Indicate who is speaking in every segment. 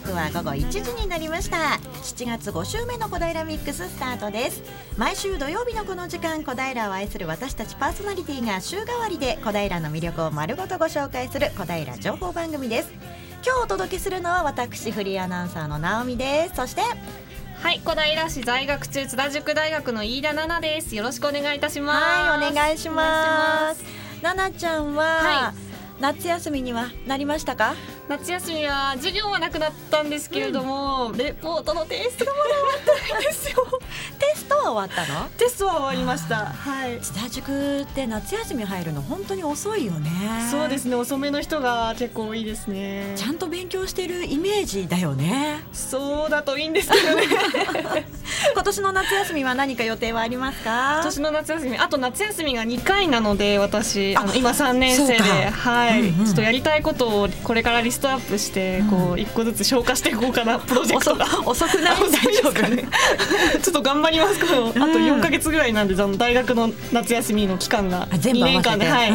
Speaker 1: 刻は午後1時になりました。7月5週目の小平ミックススタートです。毎週土曜日のこの時間小平を愛する私たちパーソナリティが週替わりで小平の魅力を丸ごとご紹介する小平情報番組です。今日お届けするのは私フリーアナウンサーの直美です。そして
Speaker 2: はい小平市在学中津田塾大学の飯田奈々です。よろしくお願いいたします。
Speaker 1: はいお願いします。奈々ちゃんは、はい、夏休みにはなりましたか？
Speaker 2: 夏休みは授業はなくなったんですけれども、うん、レポートの提出がまだ終わってないんですよ。
Speaker 1: テストは終わったの？
Speaker 2: テストは終わりました。はい。
Speaker 1: 津田塾って夏休み入るの本当に遅いよね。
Speaker 2: そうですね遅めの人が結構多いですね。
Speaker 1: ちゃんと勉強してるイメージだよね。
Speaker 2: そうだといいんですけどね。
Speaker 1: 今年の夏休みは何か予定はありますか？
Speaker 2: 今年の夏休みあと夏休みが2回なので私あの今3年生ではい、うんうん、ちょっとやりたいことをこれからリストアップしてこう一個ずつ消化していこうかな プロジェクトが。
Speaker 1: 遅くない大丈夫、ね、
Speaker 2: ちょっと頑張ります。けど、あと4か月ぐらいなんで大学の夏休みの期間が2年間ではい、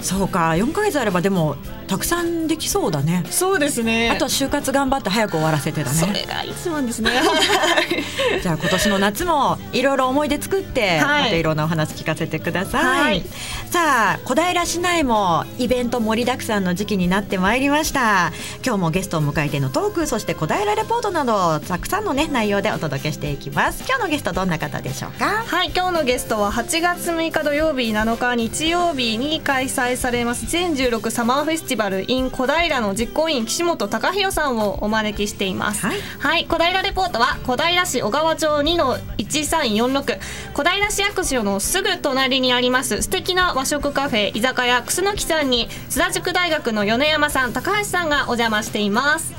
Speaker 1: そうか4か月あればでもたくさんできそうだね。
Speaker 2: そうですね。
Speaker 1: あとは就活頑張って早く終わらせてだね。
Speaker 2: それが一番ですね。
Speaker 1: じゃあ今年の夏もいろいろ思い出作って、はい、またいろんなお話聞かせてください、はい、さあ小平市内もイベント盛りだくさんの時期になってまいりました。今日もゲストを迎えてのトークそして小平レポートなどたくさんのね内容でお届けしていきます。今日のゲストどんな方でしょうか？
Speaker 2: はい今日のゲストは8月6日土曜日7日日曜日に開催されます全16サマーフェスティバル in 小平の実行委員岸本隆弘さんをお招きしています、はい、はい、小平レポートは小平市小川町2の1346小平市役所のすぐ隣にあります素敵な和食カフェ居酒屋楠木さんに津田塾大学の米山さん高橋さんがお邪魔しています。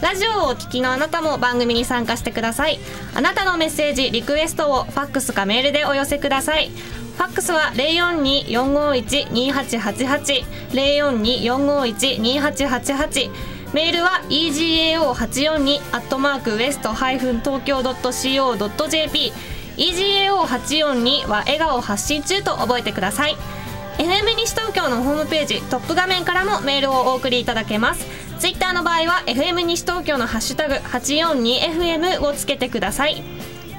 Speaker 2: ラジオをお聞きのあなたも番組に参加してください。あなたのメッセージリクエストをファックスかメールでお寄せくださいファックスは042-451-2888 042-451-2888メールは egao842 アットマークウエストハイフン東京 .co.jp egao842 は笑顔発信中と覚えてください。FM 西東京のホームページトップ画面からもメールをお送りいただけます。ツイッターの場合は FM 西東京のハッシュタグ 842FM をつけてください。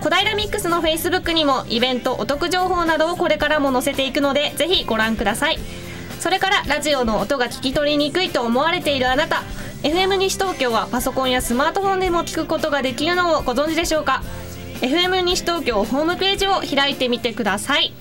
Speaker 2: 小平ミックスのフェイスブックにもイベントお得情報などをこれからも載せていくのでぜひご覧ください。それからラジオの音が聞き取りにくいと思われているあなた。FM 西東京はパソコンやスマートフォンでも聞くことができるのをご存知でしょうか？FM 西東京ホームページを開いてみてください。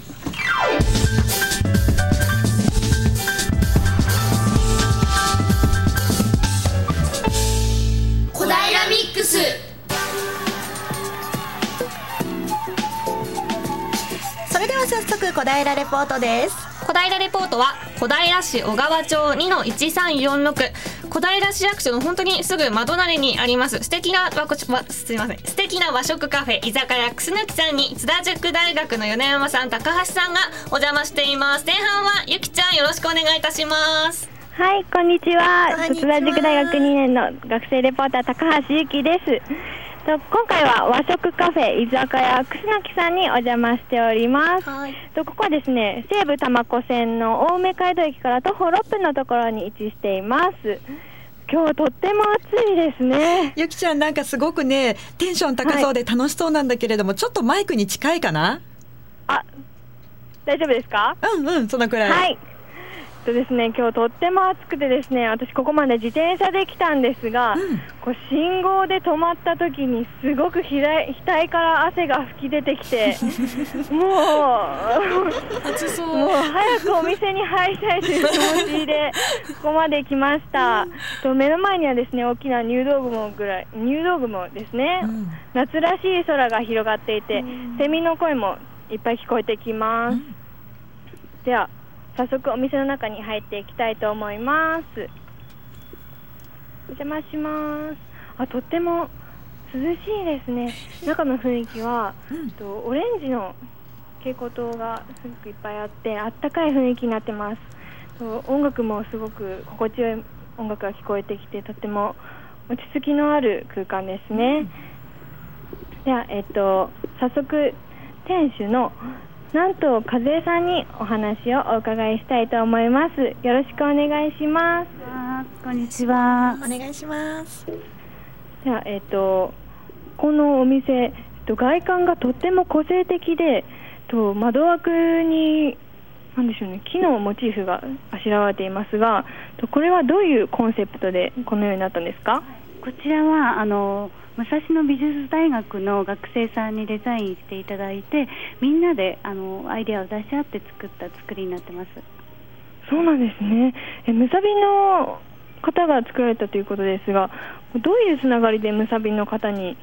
Speaker 1: 小平レポートです。
Speaker 2: 小平レポートは小平市小川町2の1346小平市役所の本当にすぐ窓なりにあります。素敵な和すみません。素敵な和食カフェ居酒屋くすぬきさんに津田塾大学の米山さん高橋さんがお邪魔しています。前半はゆきちゃんよろしくお願いいたします。
Speaker 3: はいこんにちは。津田塾大学2年の学生レポーター高橋ゆきですと今回は和食カフェ居酒屋楠木さんにお邪魔しております、はい、とここはですね西武多摩湖線の青梅街道駅から徒歩6分のところに位置しています。今日とっても暑いですね。
Speaker 1: ゆきちゃんなんかすごくねテンション高そうで楽しそうなんだけれども、はい、ちょっとマイクに近いかな？
Speaker 3: あ大丈夫ですか？
Speaker 1: うんうんそのくらい。
Speaker 3: はいとですね今日とっても暑くてですね私ここまで自転車で来たんですが、うん、こう信号で止まった時にすごく額額から汗が吹き出てきて もうもう早くお店に入りたいという気持ちでここまで来ました、と目の前にはですね大きな入道雲ぐらい入道雲ですね、うん、夏らしい空が広がっていて、セミの声もいっぱい聞こえてきます、では早速お店の中に入っていきたいと思います。お邪魔します。あとっても涼しいですね。中の雰囲気は、うん、とオレンジの蛍光灯がすごくいっぱいあってあったかい雰囲気になってます。と音楽もすごく心地よい音楽が聞こえてきてとっても落ち着きのある空間ですね、うん、では、えっと、早速店主のなんと和江さんにお話をお伺いしたいと思います。よろしくお願いします。
Speaker 4: こんにちは。
Speaker 1: お願いします。
Speaker 3: ではえっ、とこのお店、えっと、外観がとっても個性的でと窓枠になんでしょうね木のモチーフがあしらわれていますがこれはどういうコンセプトでこのようになったんですか？
Speaker 4: こちらはあの武蔵野美術大学の学生さんにデザインしていただいてみんなであのアイデアを出し合って作った作りになってます。
Speaker 3: そうなんですね。えむさびの方が作られたということですがどういうつながりでむさびの方に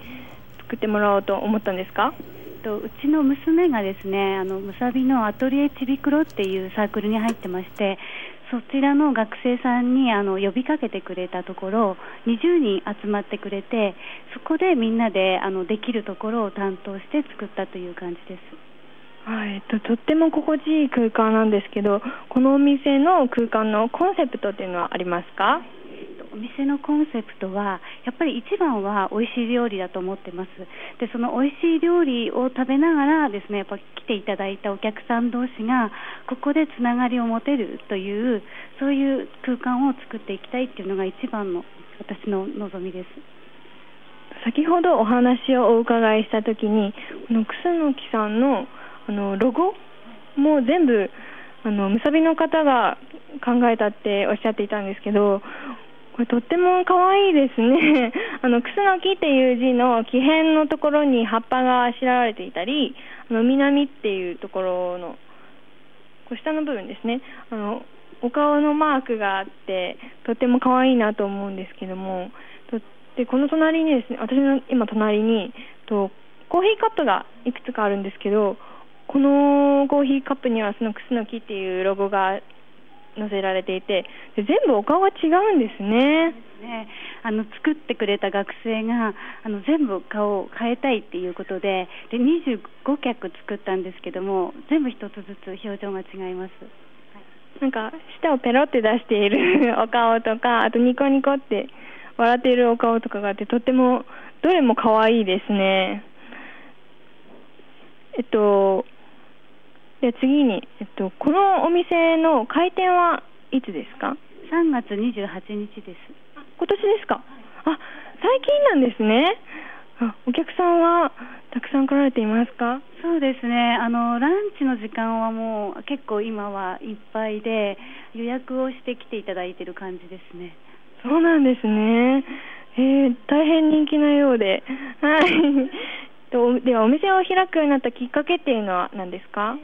Speaker 3: 作ってもらおうと思ったんですか？
Speaker 4: とうちの娘がですねあのむさびのアトリエちびくろっていうサークルに入ってましてそちらの学生さんにあの呼びかけてくれたところ20人集まってくれてそこでみんなであのできるところを担当して作ったという感じです。
Speaker 3: はい、えっととっても心地いい空間なんですけどこのお店の空間のコンセプトっていうのはありますか？
Speaker 4: 店のコンセプトはやっぱり一番は美味しい料理だと思ってます。でその美味しい料理を食べながらですねやっぱ来ていただいたお客さん同士がここでつながりを持てるというそういう空間を作っていきたいっていうのが一番の私の望みです。
Speaker 3: 先ほどお話をお伺いした時にこの楠木さんのあのロゴも全部あのむさびの方が考えたっておっしゃっていたんですけどこれとっても可愛いですね。あの、クスノキっていう字の木片のところに葉っぱがあしらわれていたり、あの、南っていうところの、こう下の部分ですね。あの、お顔のマークがあって、とっても可愛いなと思うんですけども、で、この隣にですね、私の今隣に、と、コーヒーカップがいくつかあるんですけど、このコーヒーカップにはそのクスノキっていうロゴが載せられていてで全部お顔が違うんですね。
Speaker 4: ね、あの作ってくれた学生があの全部顔を変えたいっていうことでで25脚作ったんですけども全部一つずつ表情が違います。
Speaker 3: なんか舌をペロって出している お顔とかあとニコニコって笑っているお顔とかがあってとってもどれも可愛いですね。えっとで次に、えっと、このお店の開店はいつですか
Speaker 4: ？3月28日です。
Speaker 3: 今年ですか？あ最近なんですね。あお客さんはたくさん来られていますか？
Speaker 4: そうですね。あのランチの時間はもう結構今はいっぱいで予約をして来ていただいている感じですね。
Speaker 3: そうなんですね。えー、大変人気なようで。はいではお店を開くようになったきっかけっていうのは何ですか？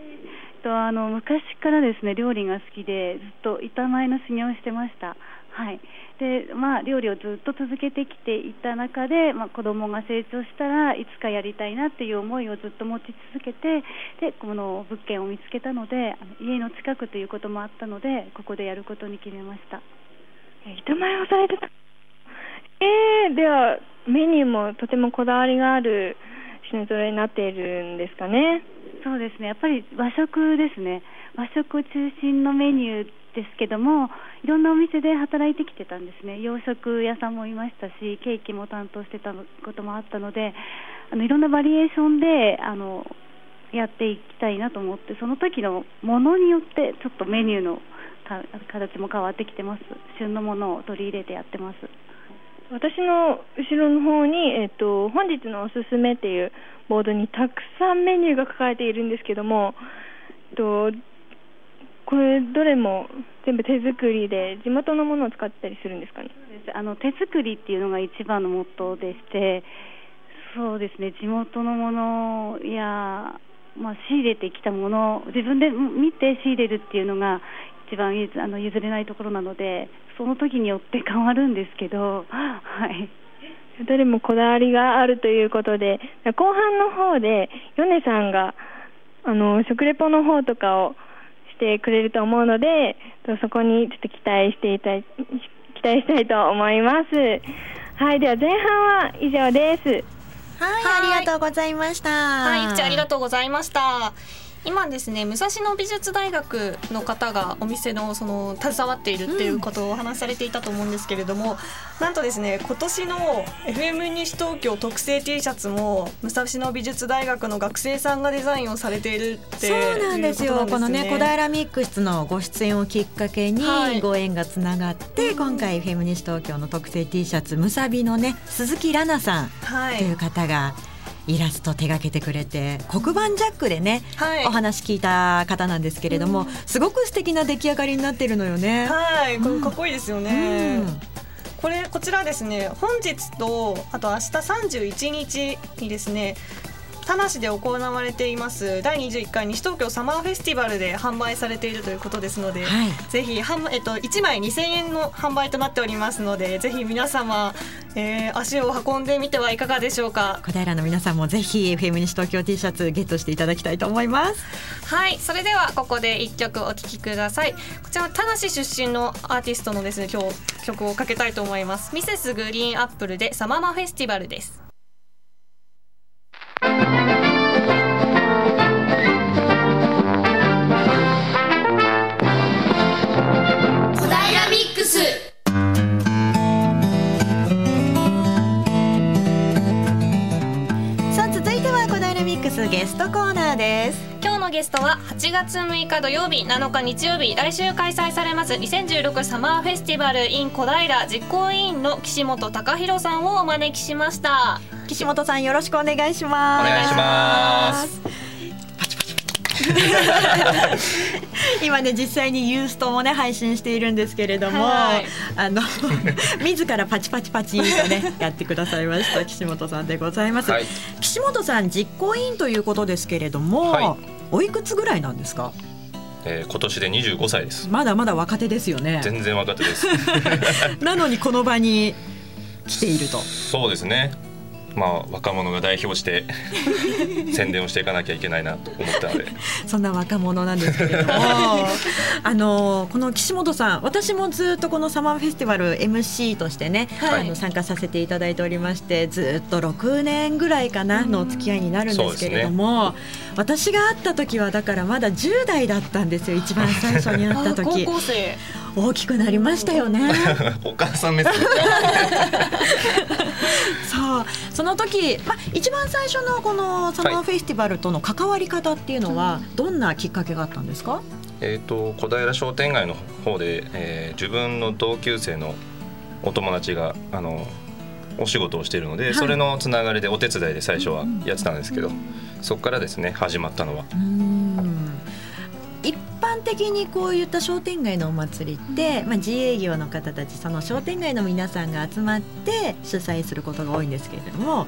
Speaker 4: とあの昔からですね料理が好きでずっと板前の修行をしてました。はい。でまあ、料理をずっと続けてきていた中で、まあ、子供が成長したらいつかやりたいなっていう思いをずっと持ち続けてでこの物件を見つけたので家の近くということもあったのでここでやることに決めました。
Speaker 3: 板前をされてた。えー、ではメニューもとてもこだわりがある品揃えになっているんですかね。
Speaker 4: そうですね。やっぱり和食ですね。和食中心のメニューですけどもいろんなお店で働いてきてたんですね。洋食屋さんもいましたしケーキも担当してたこともあったのであのいろんなバリエーションであのやっていきたいなと思ってその時のものによってちょっとメニューの形も変わってきてます。旬のものを取り入れてやってます。
Speaker 3: 私の後ろの方に、えっと、本日のおすすめっていうボードにたくさんメニューが書かれているんですけども、えっと、これどれも全部手作りで地元のものを使ったりするんですかね？
Speaker 4: あの手作りっていうのが一番のモットーでしてそうですね。地元のものや、まあ、仕入れてきたもの自分で見て仕入れるっていうのが一番あの譲れないところなのでその時によって変わるんですけど、はい。
Speaker 3: どれもこだわりがあるということで、後半の方で、米さんが、あの、食レポの方とかをしてくれると思うので、そこにちょっと期待していたい、期待したいと思います。はい、では前半は以上です。
Speaker 1: はい、ありがとうございました。
Speaker 2: はい、ありがとうございました。今ですね武蔵野美術大学の方がお店のその携わっているっていうことをお話しされていたと思うんですけれども、うん、なんとですね今年の FM 西東京特製 T シャツも武蔵野美術大学の学生さんがデザインをされているってそう
Speaker 1: なんですよ、ね、このね小平ミックスのご出演をきっかけにご縁がつながって、はい、今回 FM 西東京の特製 T シャツむさびのね鈴木奈々さんという方が、イラスト手がけてくれて黒板ジャックでね、はい、お話聞いた方なんですけれども、うん、すごく素敵な出来上がりになってるのよね。
Speaker 2: はい、これかっこいいですよね。うんこれこちらですね本日とあと明日31日にですね田無で行われています第21回西東京サマーフェスティバルで販売されているということですので、はい、ぜひはん、えっと、1枚2000円の販売となっておりますのでぜひ皆様、えー、足を運んでみてはいかがでしょうか。
Speaker 1: 小平の皆さんもぜひ FM 西東京 T シャツゲットしていただきたいと思います。
Speaker 2: はい。それではここで1曲お聴きください。こちら田無出身のアーティストのですね今日曲をかけたいと思います。ミセスグリーンアップルでサママフェスティバルです
Speaker 1: ストコーナーです。
Speaker 2: 今日のゲストは8月6日土曜日7日日曜日来週開催されます2016サマーフェスティバル in 小平実行委員の岸本隆弘さんをお招きしました。
Speaker 1: 岸本さんよろしくお願いしま
Speaker 5: す。お願いします
Speaker 1: 今ね実際にユーストもね配信しているんですけれども、はい、あの 自らパチパチパチとね やってくださいました岸本さんでございます、はい、岸本さん実行委員ということですけれども、はい、おいくつぐらいなんですか？
Speaker 5: えー、今年で25歳です。
Speaker 1: まだまだ若手ですよね。
Speaker 5: 全然若手です。
Speaker 1: なのにこの場に来ていると。
Speaker 5: そうですねまあ、若者が代表して 宣伝をしていかなきゃいけないなと思ったので。
Speaker 1: そんな若者なんですけれども。あのこの岸本さん私もずっとこのサマーフェスティバル MC としてね、はい、あの参加させていただいておりましてずっと6年ぐらいかなのお付き合いになるんですけれども、ね、私が会った時はだからまだ10代だったんですよ一番最初に会った時。
Speaker 2: 高校生
Speaker 1: 大きくなりましたよね。
Speaker 5: お母さん目線。
Speaker 1: そうその時、まあ、一番最初のこのサマーフェスティバルとの関わり方っていうのは、どんなきっかけがあったんですか、
Speaker 5: えーと、小平商店街の方で、えー、自分の同級生のお友達があのお仕事をしているので、はい、それのつながりでお手伝いで最初はやってたんですけど、そこからですね始まったのは。
Speaker 1: 一般的にこういった商店街のお祭りって、まあ、自営業の方たちその商店街の皆さんが集まって主催することが多いんですけれども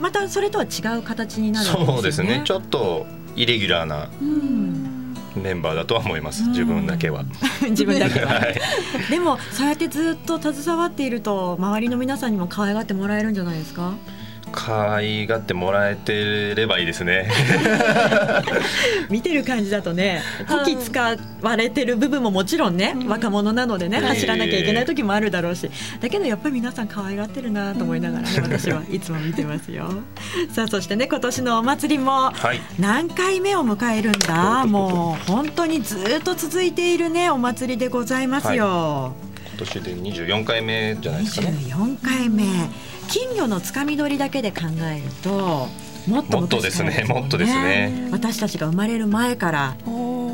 Speaker 1: またそれとは違う形になるんですよ
Speaker 5: ね。そうですね。ちょっとイレギュラーな、メンバーだとは思います、自分だけは。
Speaker 1: 自分だけは、はい、でもそうやってずっと携わっていると周りの皆さんにも可愛がってもらえるんじゃないですか？
Speaker 5: 可愛がってもらえてればいいですね。
Speaker 1: 見てる感じだとね時使われてる部分ももちろんね、うん、若者なのでね走らなきゃいけない時もあるだろうし。だけどやっぱり皆さん可愛がってるなと思いながらね、うん、私はいつも見てますよ。さあそしてね今年のお祭りも何回目を迎えるんだ、はい、もう本当にずっと続いているねお祭りでございますよ、はい、
Speaker 5: 今年で24回目じゃないですかね。
Speaker 1: 24回目金魚のつかみ取りだけで考えるともっと
Speaker 5: もっとですね。もっとですね。
Speaker 1: 私たちが生まれる前から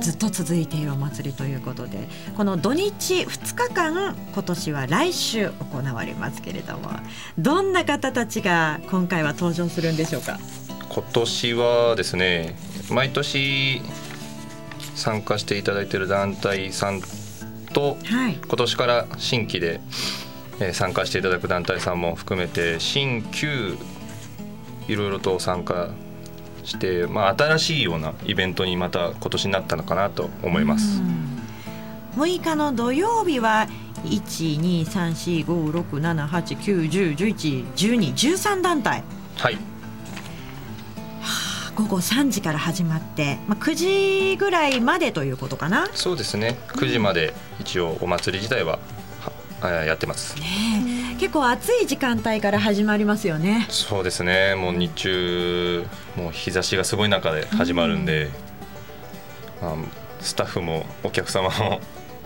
Speaker 1: ずっと続いているお祭りということで。この土日2日間今年は来週行われますけれどもどんな方たちが今回は登場するんでしょうか？
Speaker 5: 今年はですね毎年参加していただいている団体さんと、はい、今年から新規でえー、参加していただく団体さんも含めて新旧いろいろと参加して、まあ、新しいようなイベントにまた今年になったのかなと思います。
Speaker 1: 6日の土曜日は12345678910111213団体。
Speaker 5: はい
Speaker 1: 午後3時から始まって、まあ、9時ぐらいまでということかな
Speaker 5: そうですね9時まで一応お祭り自体はやってます、
Speaker 1: ね、結構暑い時間帯から始まりますよね。
Speaker 5: そうですね。もう日中もう日差しがすごい中で始まるんで、あ、スタッフもお客様も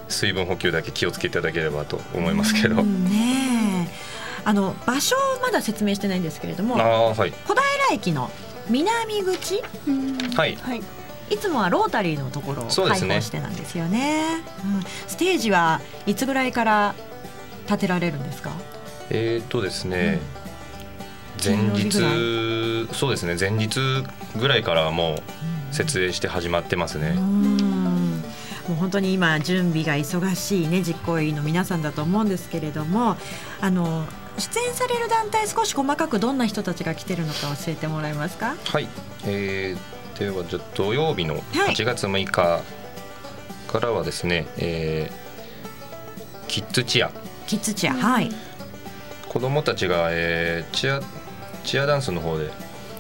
Speaker 5: 水分補給だけ気をつけていただければと思いますけど。
Speaker 1: ねあの場所まだ説明してないんですけれども、
Speaker 5: はい、
Speaker 1: 小平駅の南口、
Speaker 5: はい、
Speaker 1: はい、いつもはロータリーのところを開放してなんですよね、ね。うん、ステージはいつぐらいから建てられるんですか？
Speaker 5: えっ、とですね、うん、前日そうですね前日ぐらいからもう設営して始まってますね。
Speaker 1: もう本当に今準備が忙しいね実行委員の皆さんだと思うんですけれどもあの出演される団体少し細かくどんな人たちが来てるのか教えてもらえますか？
Speaker 5: はい、えー、ではじゃ土曜日の8月6日からはですね、はい、えー、キッズチア
Speaker 1: キッズチア。はい。
Speaker 5: 子供たちが、えー、チアチアダンスの方で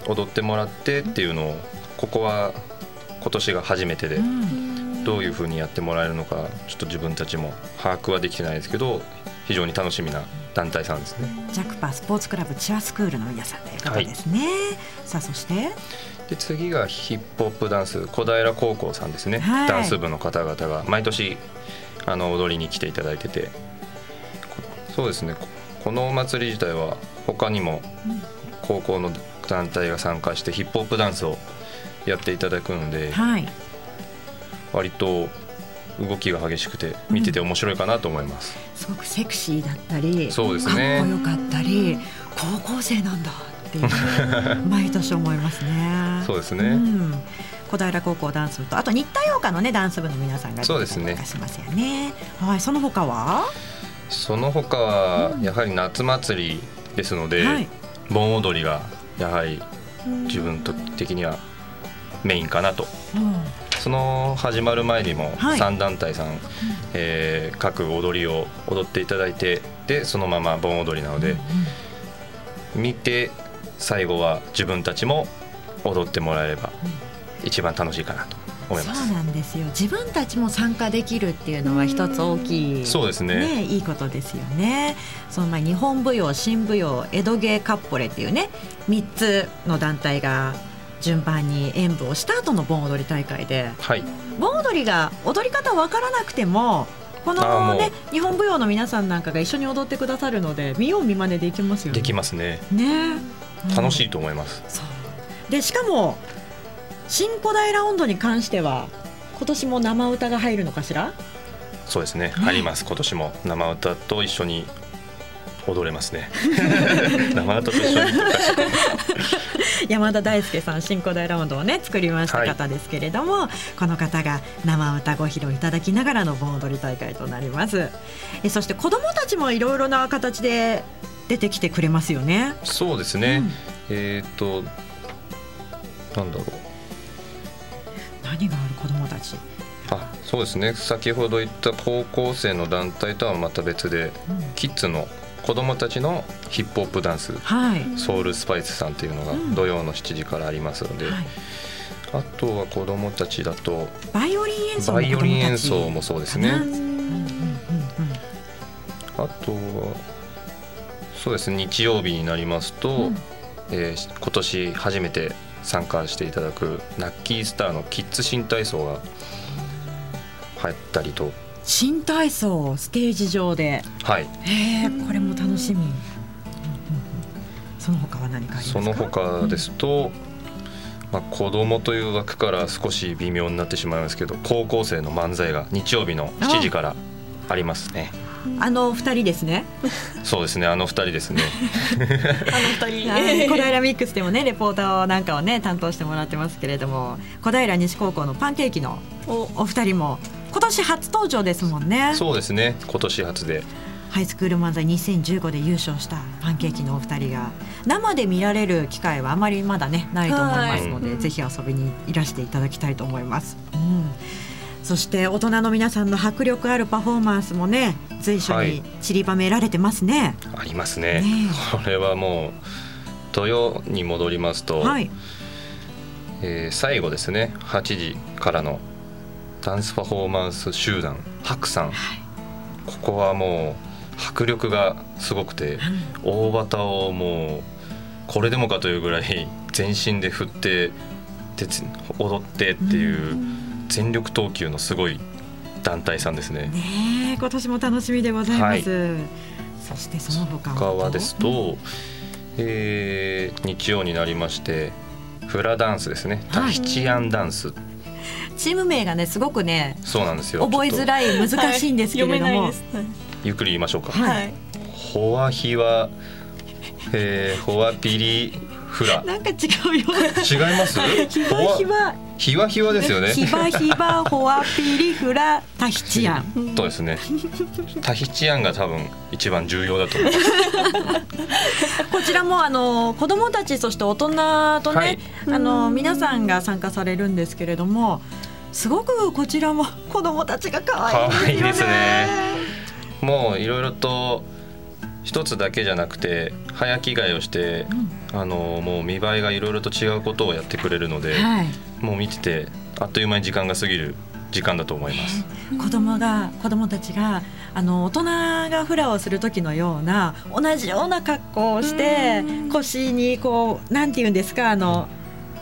Speaker 5: 踊ってもらってっていうのをここは今年が初めてで、うん、どういうふうにやってもらえるのかちょっと自分たちも把握はできてないですけど非常に楽しみな団体さんですね。
Speaker 1: ジャクパスポーツクラブチアスクールの皆さんということですね。はい、さあそして？
Speaker 5: で次がヒップホップダンス小平高校さんですね、はい、ダンス部の方々が毎年あの踊りに来ていただいててそうですね。このお祭り自体は他にも高校の団体が参加してヒップホップダンスをやっていただくので、はい、割と動きが激しくて見てて面白いかなと思います、
Speaker 1: うん、すごくセクシーだったり
Speaker 5: そうですね。
Speaker 1: かっこよかったり高校生なんだっていう 毎年思いますね。
Speaker 5: そうですね、うん、
Speaker 1: 小平高校ダンス部とあと新田洋歌のねダンス部の皆さんが
Speaker 5: そうですね
Speaker 1: しますよね。はい。その他は？
Speaker 5: その他はやはり夏祭りですので、うんはい、盆踊りがやはり自分的にはメインかなと、うん、その始まる前にも3団体さん、はい、えー、各踊りを踊っていただいてでそのまま盆踊りなので、うんうん、見て最後は自分たちも踊ってもらえれば一番楽しいかなと思います。
Speaker 1: そうなんですよ自分たちも参加できるっていうのは一つ大きい
Speaker 5: そうですね、
Speaker 1: ね、いいことですよね。その前日本舞踊新舞踊江戸芸カッポレっていうね3つの団体が順番に演舞をした後の盆踊り大会で、
Speaker 5: はい、
Speaker 1: 盆踊りが踊り方分からなくてもこのね日本舞踊の皆さんなんかが一緒に踊ってくださるので見よう見まねできますよね。
Speaker 5: できますね。
Speaker 1: ね、
Speaker 5: うん、楽しいと思います。
Speaker 1: でしかも新小平温度に関しては今年も生歌が入るのかしら？
Speaker 5: そうですね、ね、あります。今年も生歌と一緒に踊れますね。生歌と一緒に。
Speaker 1: 山田大輔さん新古代ラウンドをね作りました方ですけれども、はい、この方が生歌ご披露いただきながらの盆踊り大会となります。えそして子どもたちもいろいろな形で出てきてくれますよね。
Speaker 5: そうですね、うん、えっ、となんだろう
Speaker 1: 何がある子どもたち？
Speaker 5: あそうですね。先ほど言った高校生の団体とはまた別で、うん、キッズの子供たちのヒップホップダンス、はい、ソウルスパイスさんというのが土曜の7時からありますので、うんはい、あとは子供たちだと
Speaker 1: バイオリン演奏
Speaker 5: バイオリン演奏もそうですね。あとはそうですね。日曜日になりますと、うん、えー、今年初めて参加していただくナッキースターのキッズ新体操が入ったりと。
Speaker 1: 新体操ステージ上で、
Speaker 5: はい、
Speaker 1: へえこれも楽しみ、その他は何か
Speaker 5: その他ですと、まあ、子供という枠から少し微妙になってしまいますけど高校生の漫才が日曜日の7時からありますね。
Speaker 1: あの二人ですね。
Speaker 5: そうですね、あの二人ですね。
Speaker 2: あの二人。
Speaker 1: 小平ミックスでもね、レポーターなんかをね、担当してもらってますけれども。小平西高校のパンケーキのお二人も今年初登場ですもんね
Speaker 5: そうですね今年初で
Speaker 1: ハイスクール漫才2015で優勝したパンケーキのお二人が生で見られる機会はあまりまだねないと思いますので、ぜひ遊びにいらしていただきたいと思います、うん、そして大人の皆さんの迫力あるパフォーマンスもね随所に散りばめられてますね、
Speaker 5: はい、ありますね、ね、これはもう土曜に戻りますと、はい、えー、最後ですね。8時からのダンスパフォーマンス集団白さん、はい、ここはもう迫力がすごくて、大旗をもうこれでもかというぐらい全身で振って踊ってっていう全力投球のすごい団体さんですね。
Speaker 1: ね今年も楽しみでございます。はい、そしてその他
Speaker 5: はですと、うん、えー、日曜になりましてフラダンスですね、タヒチアンダンス。
Speaker 1: チーム名がねすごくね
Speaker 5: そうなんですよ
Speaker 1: 覚えづらい難しいんですけれども、はい、
Speaker 5: ゆっくり言いましょうか。はい。ホワヒワ、えー、ホワピリフラ。
Speaker 1: なんか違うよ。
Speaker 5: 違います？
Speaker 1: ヒワヒワ。
Speaker 5: ヒワヒワですよね。
Speaker 1: ヒバヒバホワピリフラタヒチアン。
Speaker 5: そうですね。タヒチアンが多分一番重要だと思います。
Speaker 1: こちらもあの子供たちそして大人とね、はい、あの皆さんが参加されるんですけれども。すごくこちらも子供たちが可愛いですね。
Speaker 5: もういろいろと一つだけじゃなくて早着替えをして、うん、あのもう見栄えがいろいろと違うことをやってくれるので、はい、もう見ててあっという間に時間が過ぎる時間だと思います。
Speaker 1: 子供が子供たちがあの大人がフラをする時のような同じような格好をして腰にこうなんて言うんですかあの。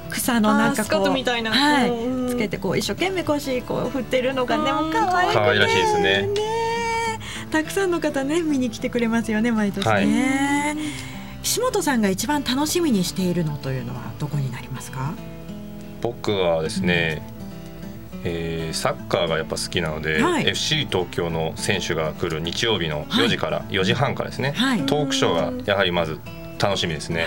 Speaker 1: 草のなんかこうはい、つけてこう一生懸命腰こう振ってるのがねも可愛い可
Speaker 5: 愛らしいですね
Speaker 1: たくさんの方ね見に来てくれますよね毎年ね、はい、岸本さんが一番楽しみにしているのというのはどこになりますか？
Speaker 5: 僕はですね、うん、えー、サッカーがやっぱ好きなので、はい、FC 東京の選手が来る日曜日の4時から、はい、4時半からですね、はい、トークショーがやはりまず楽しみですね。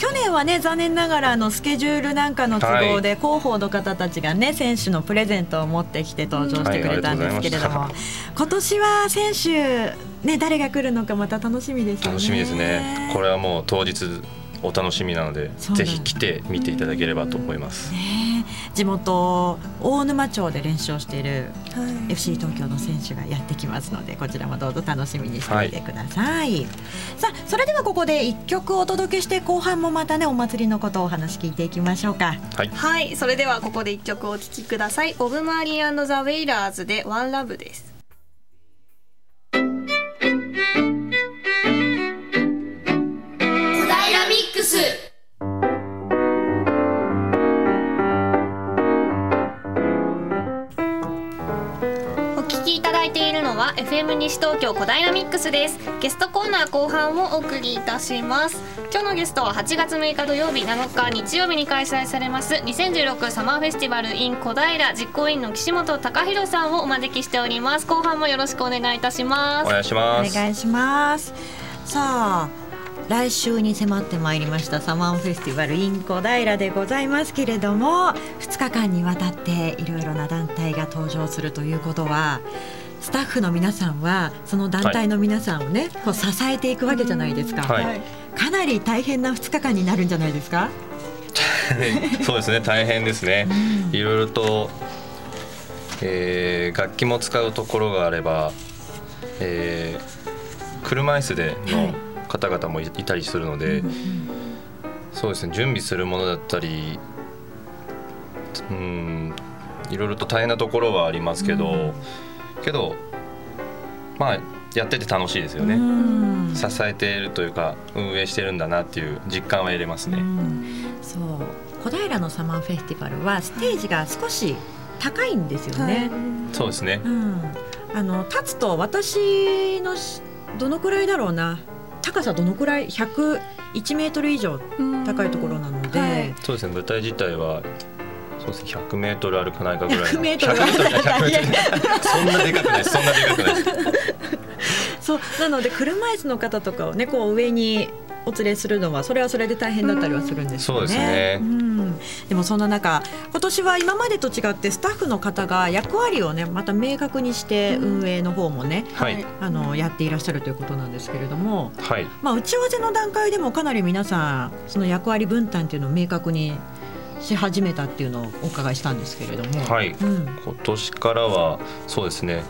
Speaker 1: 去年はね残念ながらのスケジュールなんかの都合で、広報の方たちがね選手のプレゼントを持ってきて登場してくれたんですけれども、はい、今年は選手ね誰が来るのかまた楽しみですね。
Speaker 5: 楽しみですね。これはもう当日お楽しみなのでぜひ来て見ていただければと思います。
Speaker 1: ね、地元大沼町で練習をしている FC 東京の選手がやってきますのでこちらもどうぞ楽しみにしてみてください。はい、さあそれではここで一曲お届けして後半もまたねお祭りのことをお話聞いていきましょうか。
Speaker 2: はい、はい、それではここで一曲お聴きください。ボブマーリーザ・ウェイラーズでワンラブです。は FM 西東京小平ミックスです。ゲストコーナー後半をお送りいたします。今日のゲストは8月6日土曜日7日日曜日に開催されます2016サマーフェスティバル in 小平実行委員の岸本隆弘さんをお招きしております。後半もよろしくお願いいたします。
Speaker 5: お願いしま
Speaker 1: す。お願いします。さあ来週に迫ってまいりましたサマーフェスティバル in 小平でございますけれども2日間にわたっていろいろな団体が登場するということはスタッフの皆さんはその団体の皆さんをね、はい、こう支えていくわけじゃないですか、はい、かなり大変な2日間になるんじゃないですか？
Speaker 5: そうですね大変ですね、うん、いろいろと、えー、楽器も使うところがあれば、えー、車椅子での方々もいたりするので、はい、そうですね準備するものだったりうんいろいろと大変なところはありますけど、うんけどまあやってて楽しいですよね。支えているというか運営してるんだなっていう実感は得れますね。
Speaker 1: そう。小平のサマーフェスティバルはステージが少し高いんですよね、はい、
Speaker 5: そうですね、う
Speaker 1: ん、あの立つと私のどのくらいだろうな。高さどのくらい？101メートル以上高いところなので、はい、
Speaker 5: そうですね。舞台自体はそうですね。100メートル歩かないかぐらい
Speaker 1: 100メートル。
Speaker 5: そんなでかくない。そんなでかくない
Speaker 1: そうなので車椅子の方とかをねこう上にお連れするのはそれはそれで大変だったりはするんですよね。そうですね、うん、でもそんな中今年は今までと違ってスタッフの方が役割をねまた明確にして運営の方もね、うん、あのやっていらっしゃるということなんですけれども、はい、まあ打ち合わせの段階でもかなり皆さんその役割分担っていうのを明確にし始めたっていうのをお伺いしたんですけれども、
Speaker 5: はい、うん、今年からはそうですね。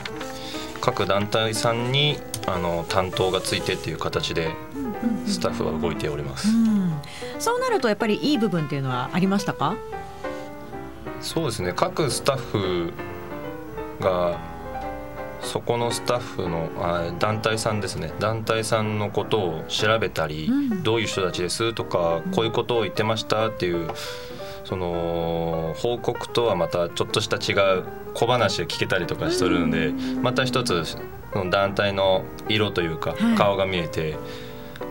Speaker 5: 各団体さんにあの担当がついてっていう形でスタッフは動いております、うん、
Speaker 1: そうなるとやっぱりいい部分っていうのはありましたか？
Speaker 5: そうですね。各スタッフがそこのスタッフのあ団体さんですね。団体さんのことを調べたり、うん、どういう人たちですとかこういうことを言ってましたっていうその報告とはまたちょっとした違う小話を聞けたりとかしとるので、また一つその団体の色というか顔が見えて、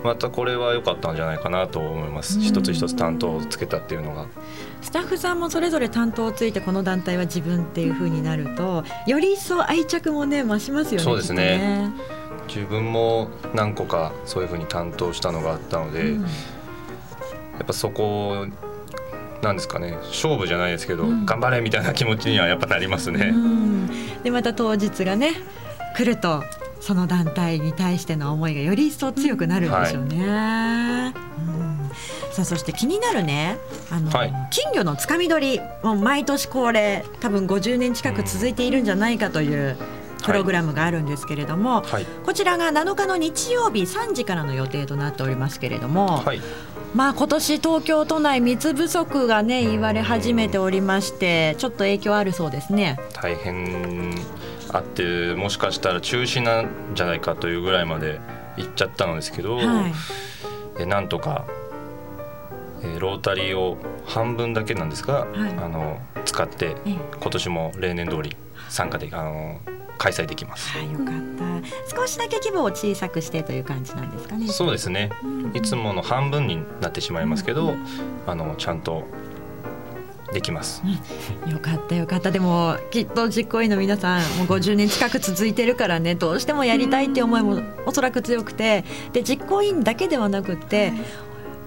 Speaker 5: またこれは良かったんじゃないかなと思います、一つ一つ担当をつけたっていうのが。
Speaker 1: スタッフさんもそれぞれ担当をついてこの団体は自分っていうふうになるとより一層愛着もね増しますよね。
Speaker 5: そうですね、ね、自分も何個かそういうふうに担当したのがあったので、うん、やっぱそこなんですかね勝負じゃないですけど、うん、頑張れみたいな気持ちにはやっぱなりますね。うん、
Speaker 1: でまた当日がね来るとその団体に対しての思いがより一層強くなるんでしょうね。はい、さあそして気になるねあの、はい、金魚のつかみ取りもう毎年恒例多分50年近く続いているんじゃないかという。プログラムがあるんですけれども、はい、こちらが7日の日曜日3時からの予定となっておりますけれども、まあ今年東京都内水不足がね言われ始めておりましてちょっと影響あるそうですね。
Speaker 5: 大変あってもしかしたら中止なんじゃないかというぐらいまで行っちゃったのですけど、はい、えなんとか、えロータリーを半分だけなんですが、はい、あの使って今年も例年通り参加であの開催できます。
Speaker 1: はい、よかった。少しだけ規模を小さくしてという感じなんですかね。
Speaker 5: そうですね。いつもの半分になってしまいますけど、あのちゃんとできます、
Speaker 1: うん、よかったよかったでもきっと実行委員の皆さんもう50年近く続いてるからねどうしてもやりたいって思いもおそらく強くてで実行委員だけではなくて、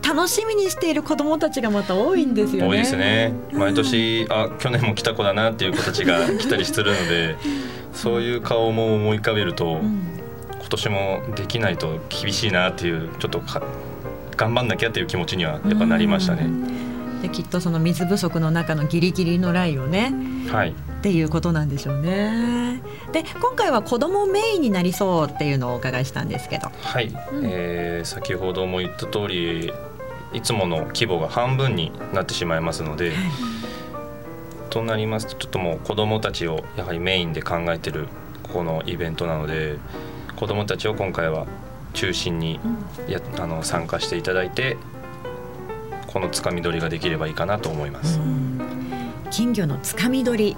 Speaker 1: 楽しみにしている子どもたちがまた多いんですよね。
Speaker 5: 多いですね。毎年、あ去年も来た子だなっていう子たちが来たりするので そういう顔も思い浮かべると、うん、今年もできないと厳しいなっていうちょっと頑張んなきゃっていう気持ちにはやっぱなりましたね。
Speaker 1: できっとその水不足の中のギリギリのラインをね、はい、っていうことなんでしょうね。で今回は子どもメインになりそうっていうのをお伺いしたんですけど。
Speaker 5: はい、うん、えー、先ほども言った通りいつもの規模が半分になってしまいますので。はいとなりますとちょっともう子どもたちをやはりメインで考えてるここのイベントなので子どもたちを今回は中心にや、あの参加していただいてこのつかみ取りができればいいかなと思います。
Speaker 1: 金魚のつかみ取り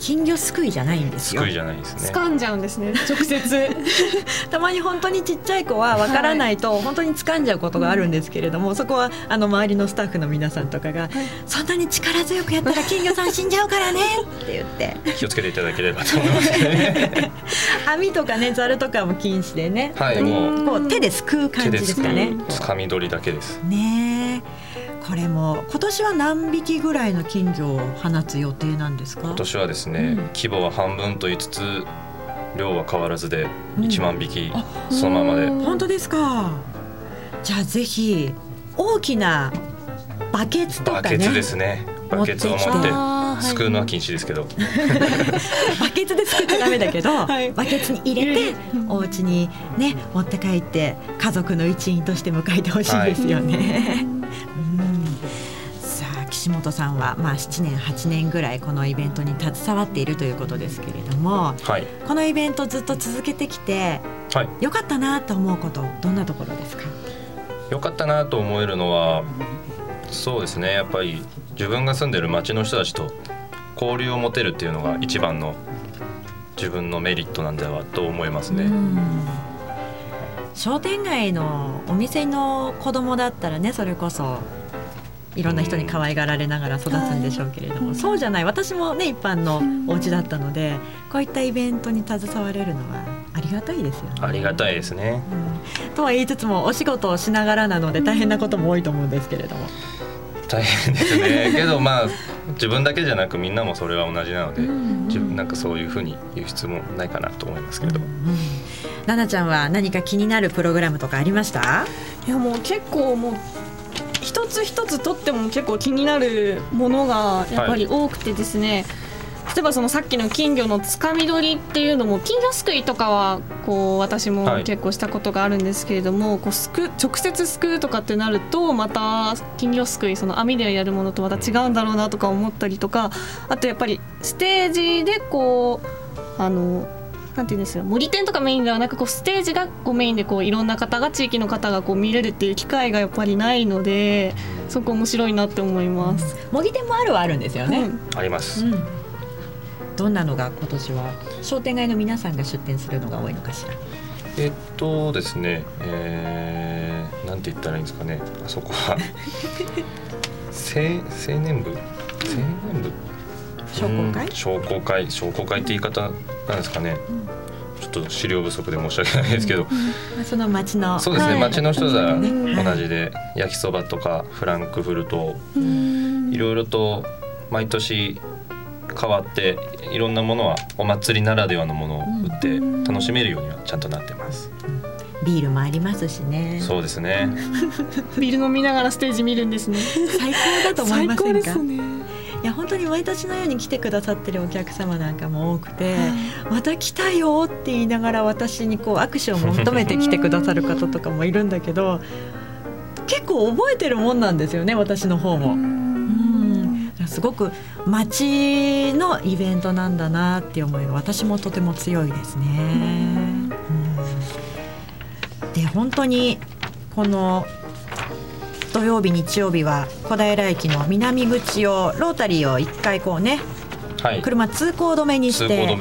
Speaker 1: 金魚すくいじゃないんですよ。
Speaker 5: すくいじゃないですね。
Speaker 2: 掴んじゃうんですね。直接。
Speaker 1: たまに本当にちっちゃい子はわからないと本当に掴んじゃうことがあるんですけれども、はい、そこはあの周りのスタッフの皆さんとかが、はい、そんなに力強くやったら金魚さん死んじゃうからねって言って
Speaker 5: 気をつけていただければと思いますね。
Speaker 1: 網とかねザルとかも禁止でね、はい、もうこう手ですくう感じですかね。
Speaker 5: 掴み取りだけです。
Speaker 1: ねこれも今年は何匹ぐらいの金魚を放つ予定なんですか？
Speaker 5: 今年はですね、うん、規模は半分と言いつつ量は変わらずで1万匹、うん、そのままで。
Speaker 1: 本当ですか？じゃあぜひ大きなバケツとかね。
Speaker 5: バケツですね。バケツを持ってすくうのは禁止ですけど、
Speaker 1: バケツですくっちゃダメだけど、はい、バケツに入れてお家にね持って帰って家族の一員として迎えてほしいですよね。はい岸本さんは、まあ、7年8年ぐらいこのイベントに携わっているということですけれども、はい、このイベントずっと続けてきて、はい、よかったなと思うことどんなところですか？
Speaker 5: よかったなと思えるのはそうですね。やっぱり自分が住んでる町の人たちと交流を持てるっていうのが一番の自分のメリットなんではと思いますね。
Speaker 1: 商店街のお店の子供だったらねそれこそいろんな人に可愛がられながら育つんでしょうけれども、そうじゃない。私もね一般のお家だったのでこういったイベントに携われるのはありがたいですよね。
Speaker 5: ありがたいですね、
Speaker 1: うん、とは言いつつもお仕事をしながらなので大変なことも多いと思うんですけれども。
Speaker 5: 大変ですね。けどまあ自分だけじゃなくみんなもそれは同じなので、自分なんかそういうふうに言う必要もないかなと思いますけど。
Speaker 1: 奈々ちゃんは何か気になるプログラムとかありました？
Speaker 2: いやもう結構もう一つ一つとっても結構気になるものがやっぱり多くてですね、はい、例えばそのさっきの金魚のつかみ取りっていうのも金魚すくいとかはこう私も結構したことがあるんですけれども、はい、こうすく直接すくうとかってなるとまた金魚すくいその網でやるものとまた違うんだろうなとか思ったりとかあとやっぱりステージでこうあのなんていうんですよ森店とかメインではなくこうステージがこうメインでこういろんな方が地域の方がこう見れるっていう機会がやっぱりないのですごく面白いなって思います。
Speaker 1: 模擬店もあるはあるんですよね。
Speaker 5: うん、あります、うん、
Speaker 1: どんなのが今年は商店街の皆さんが出店するのが多いのかしら？
Speaker 5: えっとですね、えー、なんて言ったらいいんですかね。あそこは 青青年部？青年部？
Speaker 1: 商工会？
Speaker 5: 商工会？商工会って言い方なんですかね、ちょっと資料不足で申し訳ないですけど、
Speaker 1: その町の。
Speaker 5: そうですね、はい、町の人が同じで、焼きそばとかフランクフルト。いろいろと毎年変わっていろんなものはお祭りならではのものを売って楽しめるようにはちゃんとなってます。
Speaker 1: ビールもありますしね。
Speaker 5: そうですね。
Speaker 2: ビール飲みながらステージ見るんですね。
Speaker 1: 最高だと思いませんか？ね、いや本当に毎年のように来てくださってるお客様なんかも多くて、はい、また来たよって言いながら私にこう握手を求めて来てくださる方とかもいるんだけど結構覚えてるもんなんですよね私の方も。うん。すごく街のイベントなんだなっていう思いが私もとても強いですね。で本当にこの土曜日日曜日は小平駅の南口をロータリーを一回こうねはい、車通行止めにして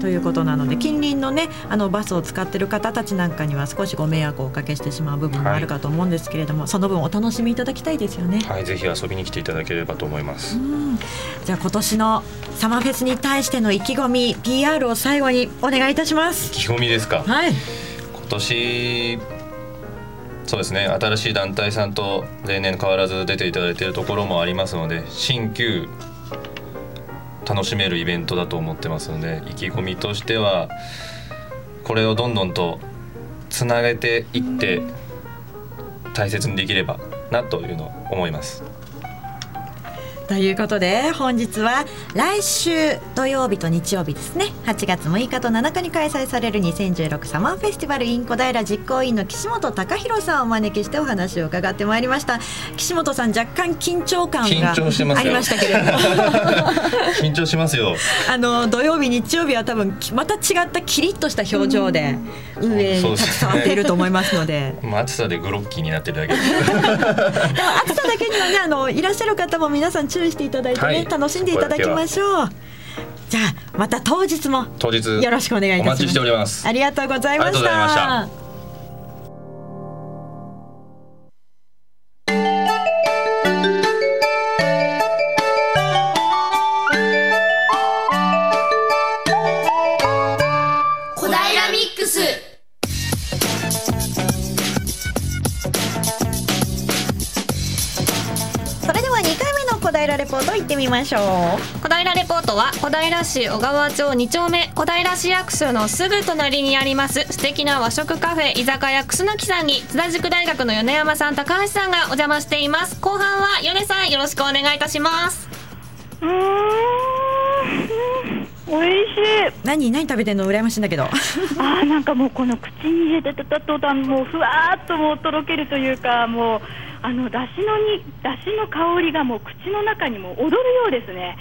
Speaker 1: ということなので近隣のねあのバスを使ってる方たちなんかには少しご迷惑をおかけしてしまう部分もあるかと思うんですけれども、はい、その分お楽しみいただきたいですよね。
Speaker 5: はい。ぜひ遊びに来ていただければと思います。
Speaker 1: じゃあ今年のサマーフェスに対しての意気込み PR を最後にお願いいたします。
Speaker 5: 意気込みですか？
Speaker 1: はい。
Speaker 5: 今年そうですね新しい団体さんと例年変わらず出ていただいているところもありますので新旧楽しめるイベントだと思ってますので意気込みとしてはこれをどんどんとつなげていって大切にできればなというのを思います。
Speaker 1: ということで本日は来週土曜日と日曜日ですね。8月6日と7日に開催される2016サマーフェスティバル in 小平実行委員の岸本隆弘さんをお招きしてお話を伺ってまいりました。岸本さん若干緊張感がありましたけれども。
Speaker 5: 緊張しますよ。
Speaker 1: あの土曜日日曜日は多分また違ったキリッとした表情で運営に携わっていると思いますので、
Speaker 5: ね、暑さでグロッキーになってるだけで
Speaker 1: も暑さだけにはねあのいらっしゃる方も皆さん注意していただいてね、はい、楽しんでいただきましょう。じゃあまた当日も
Speaker 5: 当日
Speaker 1: よろしくお願いいたします。お
Speaker 5: 待ちしております。
Speaker 1: ありがとうございました。しょう。
Speaker 2: 小平レポートは小平市小川町2丁目小平市役所のすぐ隣にあります素敵な和食カフェ居酒屋楠木さんに津田塾大学の米山さん高橋さんがお邪魔しています。後半は米さんよろしくお願いいたします。
Speaker 6: うん。美味しい。
Speaker 1: 何何食べてんの？羨ましいんだけど。あ
Speaker 6: ーなんかもうこの口に入れてた途端もうふわっともうとろけるというかもうあのだしのにだしの香りがもう口の中にも踊るようですね。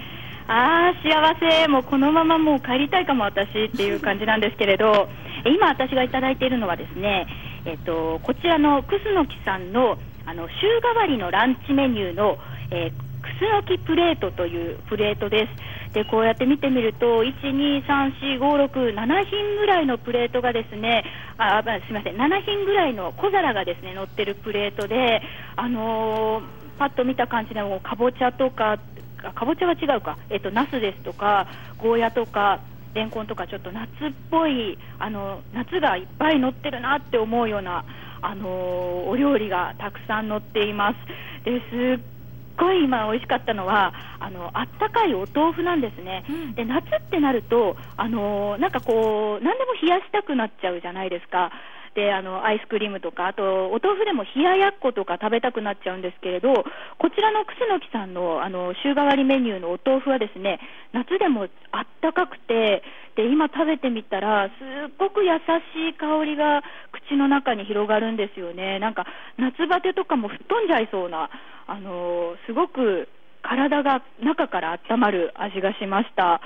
Speaker 6: ああ幸せ、もうこのままもう帰りたいかも私っていう感じなんですけれど、今私がいただいているのはですね、えっとこちらのクスノキさんのあの週替わりのランチメニューの、えー、クスノキプレートというプレートです。でこうやって見てみると1、2、3、4、5、6、7品ぐらいのプレートがですねあすみません7品ぐらいの小皿がですね乗ってるプレートで、あのー、パッと見た感じでもかぼちゃとかかぼちゃは違うか、えっと、ナスですとかゴーヤとかレンコンとかちょっと夏っぽいあの夏がいっぱい乗ってるなって思うようなあのー、お料理がたくさん載っています。ですっごい今美味しかったのはあのあったかいお豆腐なんですね、うん、で夏ってなるとあのなんかこう何でも冷やしたくなっちゃうじゃないですか。であのアイスクリームとかあとお豆腐でも冷ややっことか食べたくなっちゃうんですけれどこちらの楠木さんのあの週替わりメニューのお豆腐はですね夏でもあったかくてで今食べてみたらすっごく優しい香りが口の中に広がるんですよねなんか夏バテとかも吹っ飛んじゃいそうなあのすごく体が中から温まる味がしました。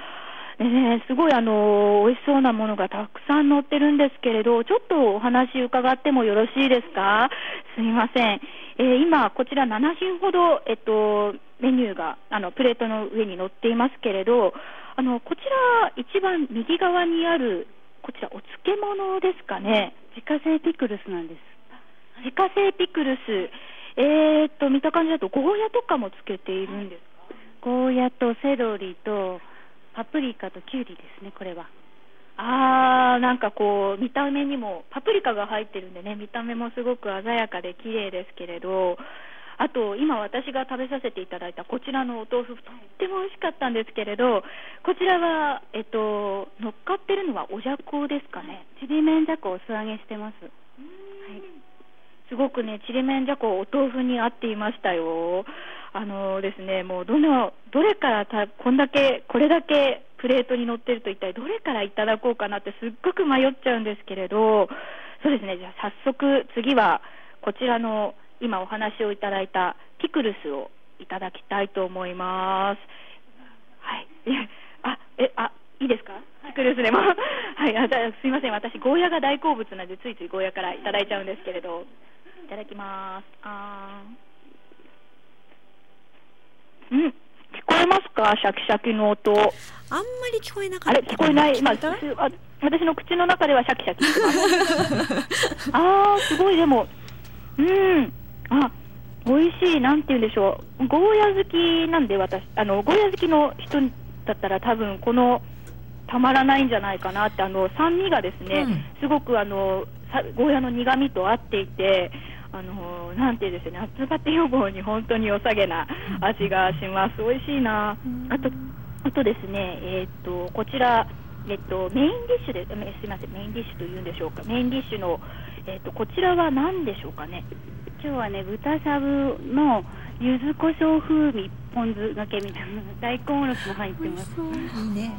Speaker 6: でね、すごいあの美味しそうなものがたくさん載ってるんですけれど、ちょっとお話伺ってもよろしいですか？すみません。えー、今こちら7品ほどえっとメニューがあのプレートの上に載っていますけれど、あのこちら一番右側にあるこちらお漬物ですかね。
Speaker 4: 自家製ピクルスなんです。
Speaker 6: 自家製ピクルス。えー、っと見た感じだとゴーヤとかもつけているんです
Speaker 4: か。ゴーヤとセロリとパプリカとキュウリですね、これは。
Speaker 6: あー、なんかこう、見た目にも、パプリカが入ってるんでね、見た目もすごく鮮やかで綺麗ですけれど、あと、今私が食べさせていただいたこちらのお豆腐、とっても美味しかったんですけれど、こちらは、えっと、乗っかってるのはおじゃこですかね。
Speaker 4: ちりめんじゃこを素揚げしてます。はい。
Speaker 6: すごくね、ちりめんじゃこお豆腐に合っていましたよ。あのですね、もうどの、どれからた、こんだけ、これだけプレートに乗ってると一体どれからいただこうかなってすっごく迷っちゃうんですけれど、そうですね、じゃあ早速次はこちらの今お話をいただいたピクルスをいただきたいと思います。はい。あ、え、あ、いいですか？ピクルスでも？はい、あすいません、私、ゴーヤが大好物なんで、ついついゴーヤからいただいちゃうんですけれど、いただきます。あー。うん、聞こえますか、シャキシャキの音。あんま
Speaker 1: り聞こえなかった。あ
Speaker 6: れ、聞こえない、まあ、私の口の中ではシャキシャキしてます。あー、すごい、でも、うん、あ、美味しい、なんて言うんでしょう、ゴーヤ好きなんで、私、あの、ゴーヤ好きの人だったら、多分この、たまらないんじゃないかなって、あの、酸味がですね、うん、すごくあの、ゴーヤの苦味と合っていて、あのなんてですね夏バテ予防に本当に良さげな味がします。美味しいな。あとあとですねえっ、とこちらえっとメインディッシュですみませんメインディッシュというんでしょうかメインディッシュのえっとこちらは何でしょうかね。
Speaker 4: 今日はね豚しゃぶの柚子胡椒風味ポン酢がけみたいな大根おろしも入ってます。いいね。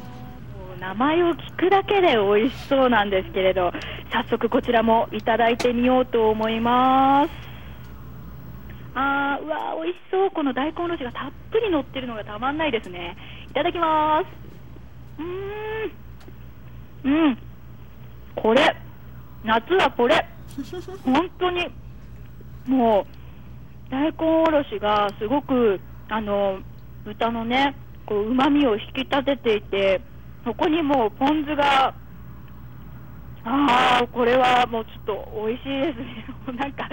Speaker 6: 名前を聞くだけで美味しそうなんですけれど早速こちらもいただいてみようと思います。あーうわー美味しそう。この大根おろしがたっぷり乗ってるのがたまんないですね。いただきます。うーん。うん。これ。夏はこれ。本当にもう大根おろしがすごくあの豚のねこう旨味を引き立てていてそこにもうポン酢が、ああ、これはもうちょっと美味しいですね。なんか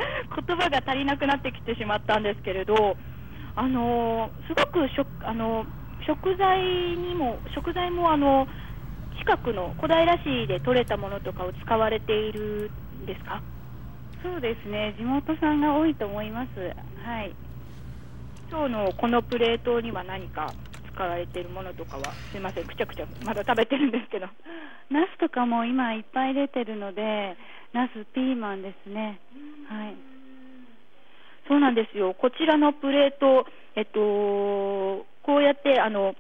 Speaker 6: 言葉が足りなくなってきてしまったんですけれど、あのすごく食あの食材にも、食材もあの近くの小平市で採れたものとかを使われているんですか？
Speaker 4: そうですね、地元さんが多いと思います。はい。
Speaker 6: 今日のこのプレートには何か使われているものとかは？すいません。くちゃくちゃ。まだ食べてるんですけど。
Speaker 4: ナスとかも今いっぱい出てるのでナスピーマンですね。はい。
Speaker 6: そうなんですよ。こちらのプレートえっとこうやってあの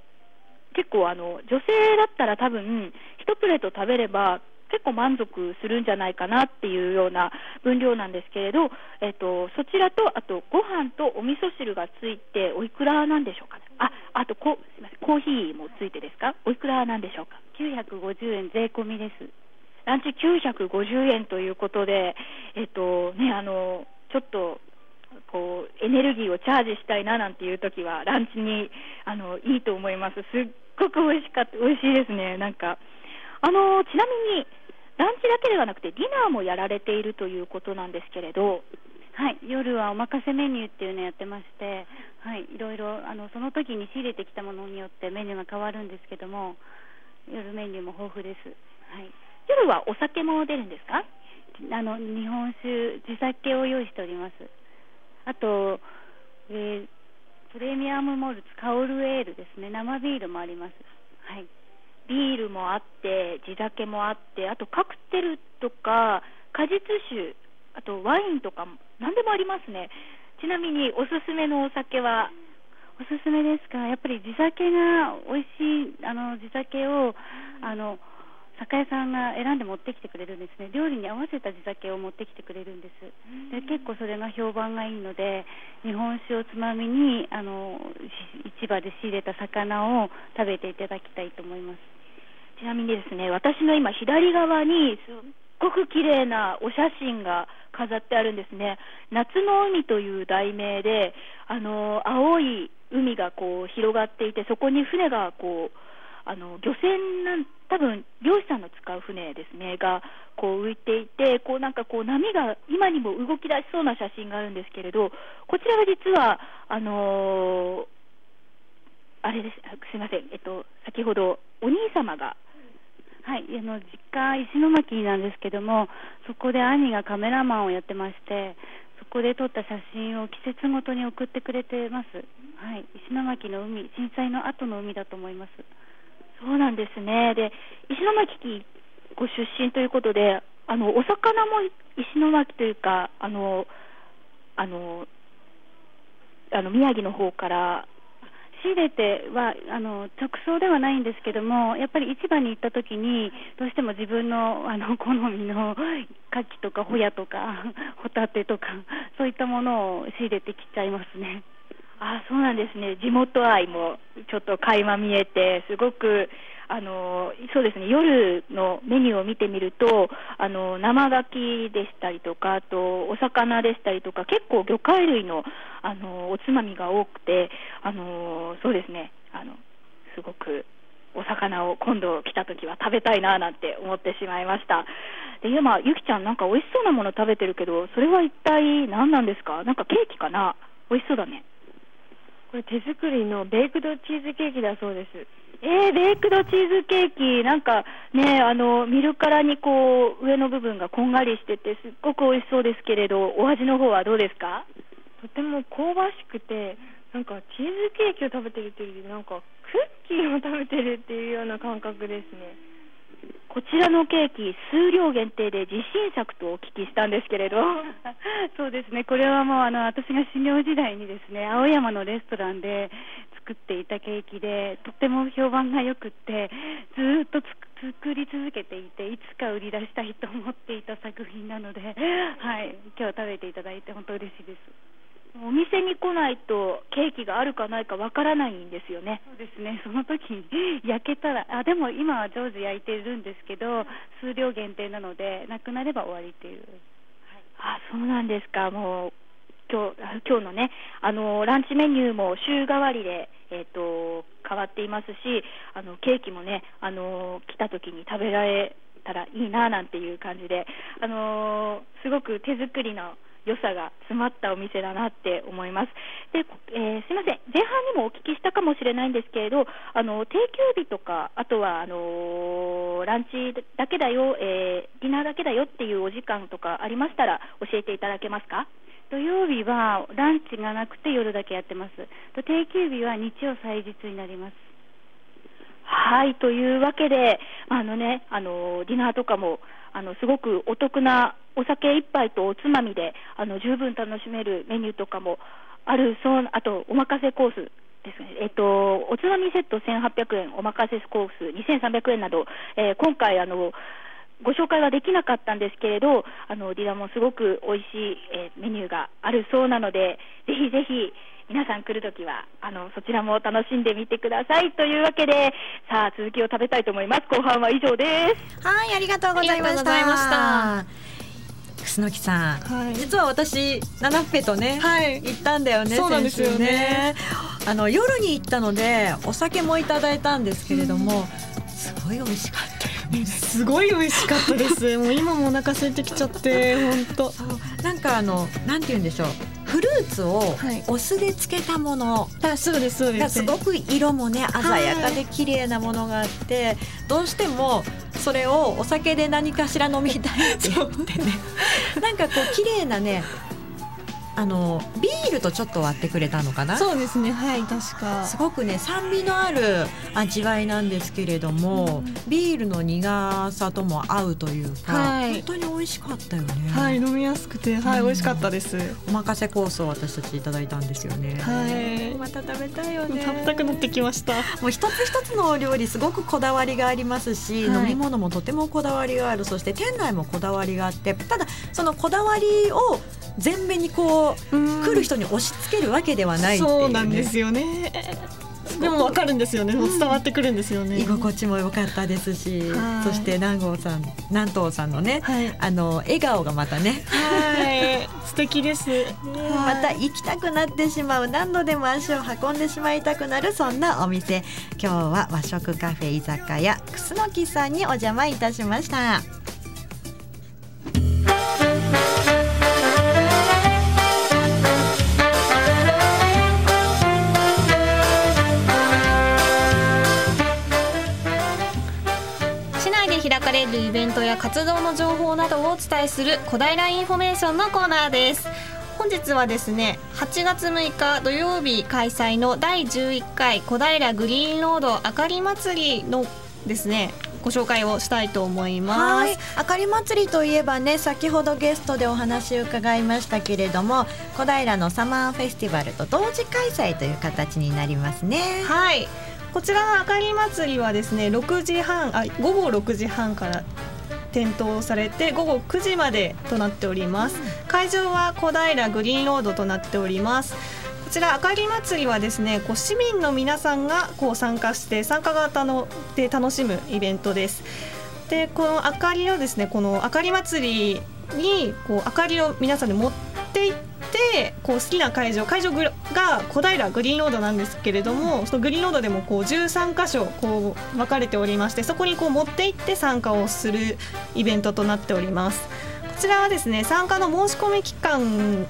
Speaker 6: 結構あの女性だったら多分1プレート食べれば結構満足するんじゃないかなっていうような分量なんですけれど、えっと、そちらとあとご飯とお味噌汁がついておいくらなんでしょうか、ね、ああとこすみませんコーヒーもついてですか？おいくらなんでしょうか
Speaker 4: ？950円税込みです。
Speaker 6: ランチ950円ということでえっとねあのちょっとこうエネルギーをチャージしたいななんていう時はランチにあのいいと思います。すっごく美味しかった美味しいですね。なんかあのちなみにランチだけではなくてディナーもやられているということなんですけれど、
Speaker 4: はい、夜はお任せメニューっていうのをやってまして、はい、いろいろあのその時に仕入れてきたものによってメニューが変わるんですけども、夜メニューも豊富です。はい、
Speaker 6: 夜はお酒も出るんですか？
Speaker 4: あの日本酒、地酒を用意しております。あと、えー、プレミアムモルツ、カオルエールですね、生ビールもあります。はいビールもあって地酒もあってあとカクテルとか果実酒あとワインとかも何でもありますね。ちなみにおすすめのお酒は？おすすめですか？やっぱり地酒が美味しいあの地酒をあの酒屋さんが選んで持ってきてくれるんですね。料理に合わせた地酒を持ってきてくれるんです。で結構それが評判がいいので日本酒をつまみにあの市場で仕入れた魚を食べていただきたいと思います
Speaker 6: ちなみにですね、私の今左側にすっごく綺麗なお写真が飾ってあるんですね。夏の海という題名で、あの青い海がこう広がっていて、そこに船がこうあの漁船なん多分漁師さんの使う船ですねがこう浮いていてこうなんかこう波が今にも動き出しそうな写真があるんですけれどこちらは実はあのー、あれですすみませんえっと先ほどお兄様がはい、あの実家石巻なんですけどもそこで兄がカメラマンをやってましてそこで撮った写真を季節ごとに送ってくれてます、はい、石巻の海震災の後の海だと思いますそうなんですね。で、石巻ご出身ということで、あのお魚も石巻というか、あのあのあの宮城の方から仕入れてはあの直送ではないんですけども、やっぱり市場に行った時にどうしても自分のあの 好みの牡蠣とかホヤとかホタテとかそういったものを仕入れてきちゃいますね。あそうなんですね、地元愛もちょっと垣間見えて、すごくあのそうですね。夜のメニューを見てみるとあの生牡蠣でしたりとかあとお魚でしたりとか結構魚介類のあのおつまみが多くてあのそうですね。あのすごくお魚を今度来た時は食べたいななんて思ってしまいました。で今ゆきちゃんなんか美味しそうなもの食べてるけどそれは一体何なんですか？なんかケーキかな？美味しそうだね。
Speaker 3: これ手作りのベイクドチーズケーキだそうです。
Speaker 6: えー、ベイクドチーズケーキ、なんかね、あの見るからにこう上の部分がこんがりしてて、すっごく美味しそうですけれど、お味の方はどうですか？
Speaker 3: とても香ばしくて、なんかチーズケーキを食べてるっていうより、なんかクッキーを食べてるっていうような感覚ですね。
Speaker 6: こちらのケーキ、数量限定で自信作とお聞きしたんですけれど、
Speaker 4: そうですね、これはもうあの私が修行時代にですね青山のレストランで作っていたケーキで、とっても評判がよくって、ずっと作り続けていて、いつか売り出したいと思っていた作品なので、はい、今日食べていただいて、本当嬉しいです。
Speaker 6: お店に来ないとケーキがあるかないかわからないんですよね。
Speaker 4: そうですね。その時に焼けたら、あでも今は常時焼いてるんですけど、数量限定なのでなくなれば終わりっていう。
Speaker 6: はい、あそうなんですか。もう今日今日のねあのランチメニューも週替わりでえっ、ー、と変わっていますし、あのケーキもねあの来た時に食べられたらいいななんていう感じで、あのすごく手作りの良さが詰まったお店だなって思います。で、えー、すみません、前半にもお聞きしたかもしれないんですけれど、あの定休日とか、あとはあのー、ランチだけだよ、えー、ディナーだけだよっていうお時間とかありましたら、教えていただけますか？
Speaker 4: 土曜日はランチがなくて夜だけやってます。と定休日は日曜祭日になります。
Speaker 6: はいというわけで、あのね、あのディナーとかもあのすごくお得なお酒一杯とおつまみであの十分楽しめるメニューとかもあるそうあとおまかせコースですね、えっと、おつまみセット1800円、おまかせコース2300円など、えー、今回あの、ご紹介はできなかったんですけれど、あのディナもすごく美味しい、えー、メニューがあるそうなので、ぜひぜひ皆さん来るときはあのそちらも楽しんでみてくださいというわけで、さあ続きを食べたいと思います。後半は以上です。
Speaker 1: はい、ありがとうございました。楠木さん、はい、実は私七ッペとね、はい、行ったんだよね。
Speaker 2: そうなんですよね。
Speaker 1: あの夜に行ったのでお酒もいただいたんですけれども、すごい美味しかった
Speaker 2: すごい美味しかったです。もう今もお腹空いてきちゃって本当
Speaker 1: なんかあのなんて言うんでしょう。フルーツをお酢で漬けたもの、
Speaker 2: はい、そうですそうです。
Speaker 1: すごく色もね鮮やかで綺麗なものがあって、はい、どうしてもそれをお酒で何かしら飲みたいって言ってね。なんかこう綺麗なねあのビールとちょっと割ってくれたのかな？
Speaker 2: そうですね。はい確か。
Speaker 1: すごくね酸味のある味わいなんですけれども、うん、ビールの苦さとも合うというか、はい、本当に美味しかったよね。
Speaker 2: はい飲みやすくてはい、うん、美味しかったです。
Speaker 1: お任せコースを私たちいただいたんですよね。
Speaker 2: はい。
Speaker 1: また食べたいよね。
Speaker 2: 食べたくなってきました。
Speaker 1: もう一つ一つのお料理すごくこだわりがありますし、はい、飲み物もとてもこだわりがある。そして店内もこだわりがあってただそのこだわりを全面にこう来る人に押し付けるわけではない、
Speaker 2: ね、そうなんですよね。でもわかるんですよね、もう伝わってくるんですよね。
Speaker 1: 居心地も良かったですしそして南郷さん南東さんのね、はい、あの笑顔がまたね。
Speaker 2: はい。素敵です、
Speaker 1: また行きたくなってしまう。何度でも足を運んでしまいたくなるそんなお店。今日は和食カフェ居酒屋くすのきさんにお邪魔いたしました
Speaker 2: 開かれるイベントや活動の情報などをお伝えする小平インフォメーションのコーナーです本日はですね8月6日土曜日開催の第11回小平グリーンロードあかり祭りのですねご紹介をしたいと思います。
Speaker 1: あかり祭りといえばね先ほどゲストでお話を伺いましたけれども小平のサマーフェスティバルと同時開催という形になりますね。
Speaker 2: はいこちらのあかり祭りはですね6時半あ午後6時半から点灯されて午後9時までとなっております、会場は小平グリーンロードとなっております。こちらあかり祭りはですねこう市民の皆さんがこう参加して参加型ので楽しむイベントです。でこの明かりをですねこのあかり祭りにこう明かりを皆さんで持っていってこう好きな会場会場が小平グリーンロードなんですけれどもそのグリーンロードでもこう13箇所こう分かれておりましてそこにこう持って行って参加をするイベントとなっております。こちらはですね参加の申し込み期間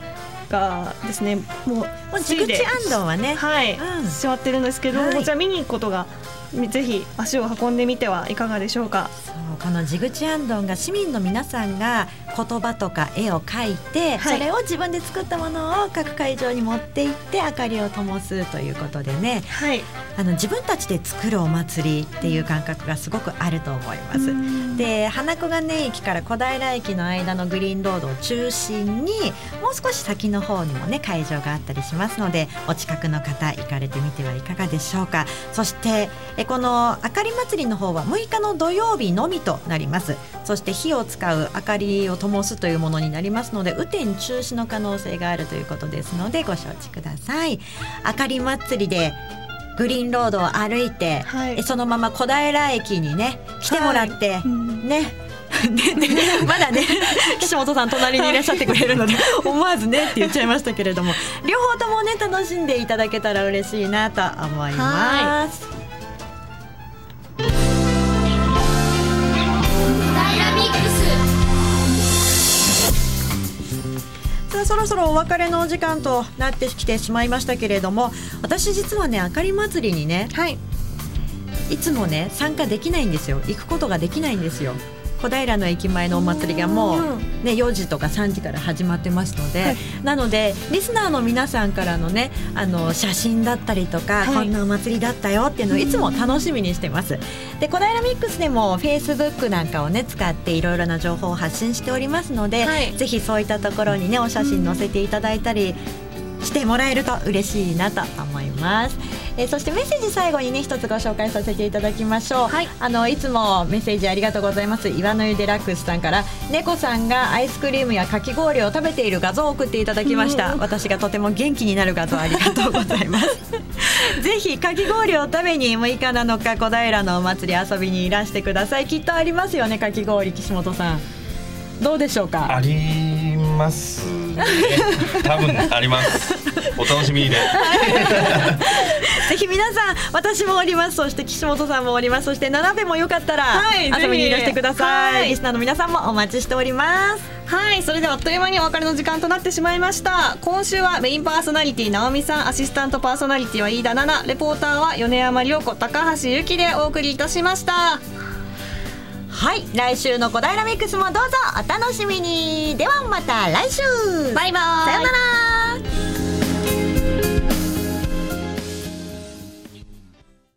Speaker 2: がですねもう
Speaker 1: 地口安藤はね。
Speaker 2: はい、うん、しまってるんですけど、はい、こちら見に行くことがぜひ足を運んでみてはいかがでしょうか。
Speaker 1: そうこの地口安藤が市民の皆さんが言葉とか絵を描いて、はい、それを自分で作ったものを各会場に持って行って明かりを灯すということでね、はい、あの自分たちで作るお祭りっていう感覚がすごくあると思います。で花子金駅から小平駅の間のグリーンロードを中心にもう少し先の方にもね会場があったりしますのでお近くの方行かれてみてはいかがでしょうか。そしてえこのあかり祭りの方は6日の土曜日のみとなります。そして火を使う明かりを灯すというものになりますので雨天中止の可能性があるということですのでご承知ください。明かり祭りでグリーンロードを歩いて、はい、そのまま小平駅にね来てもらって、はい、ね。でね、まだね岸本さん隣にいらっしゃってくれるので思わずねって言っちゃいましたけれども両方ともね楽しんでいただけたら嬉しいなと思います。さあそろそろお別れのお時間となってきてしまいましたけれども私実はねあかり祭りにね、はい、いつもね参加できないんですよ。行くことができないんですよ小平の駅前のお祭りがもう、ね、4時とか3時から始まってますので、はい、なのでリスナーの皆さんからのねあの写真だったりとか、はい、こんなお祭りだったよっていうのをいつも楽しみにしてます。で小平ミックスでもフェイスブックなんかをね使っていろいろな情報を発信しておりますので、はい、ぜひそういったところにねお写真載せていただいたりしてもらえると嬉しいなと思います。えー、そしてメッセージ最後にね一つご紹介させていただきましょう。はい、あのいつもメッセージありがとうございます岩の湯デラックスさんから猫さんがアイスクリームやかき氷を食べている画像を送っていただきました。私がとても元気になる画像ありがとうございます。ぜひかき氷を食べに6日7日小平のお祭り遊びにいらしてください。きっとありますよねかき氷岸本さん。どうでしょうか？
Speaker 5: ありますね。多分あります。お楽しみにね。
Speaker 1: ぜひ皆さん私もおります。そして岸本さんもおります。そして七部もよかったら、はい、遊びにいらしてください、はい、リスナーの皆さんもお待ちしております。
Speaker 2: はいそれではあっという間にお別れの時間となってしまいました。今週はメインパーソナリティ直美さんアシスタントパーソナリティは飯田奈々レポーターは米山涼子高橋由紀でお送りいたしました
Speaker 1: はい。来週の小平ミックスもどうぞお楽しみに。ではまた来週。
Speaker 2: バイバイ。
Speaker 1: さよなら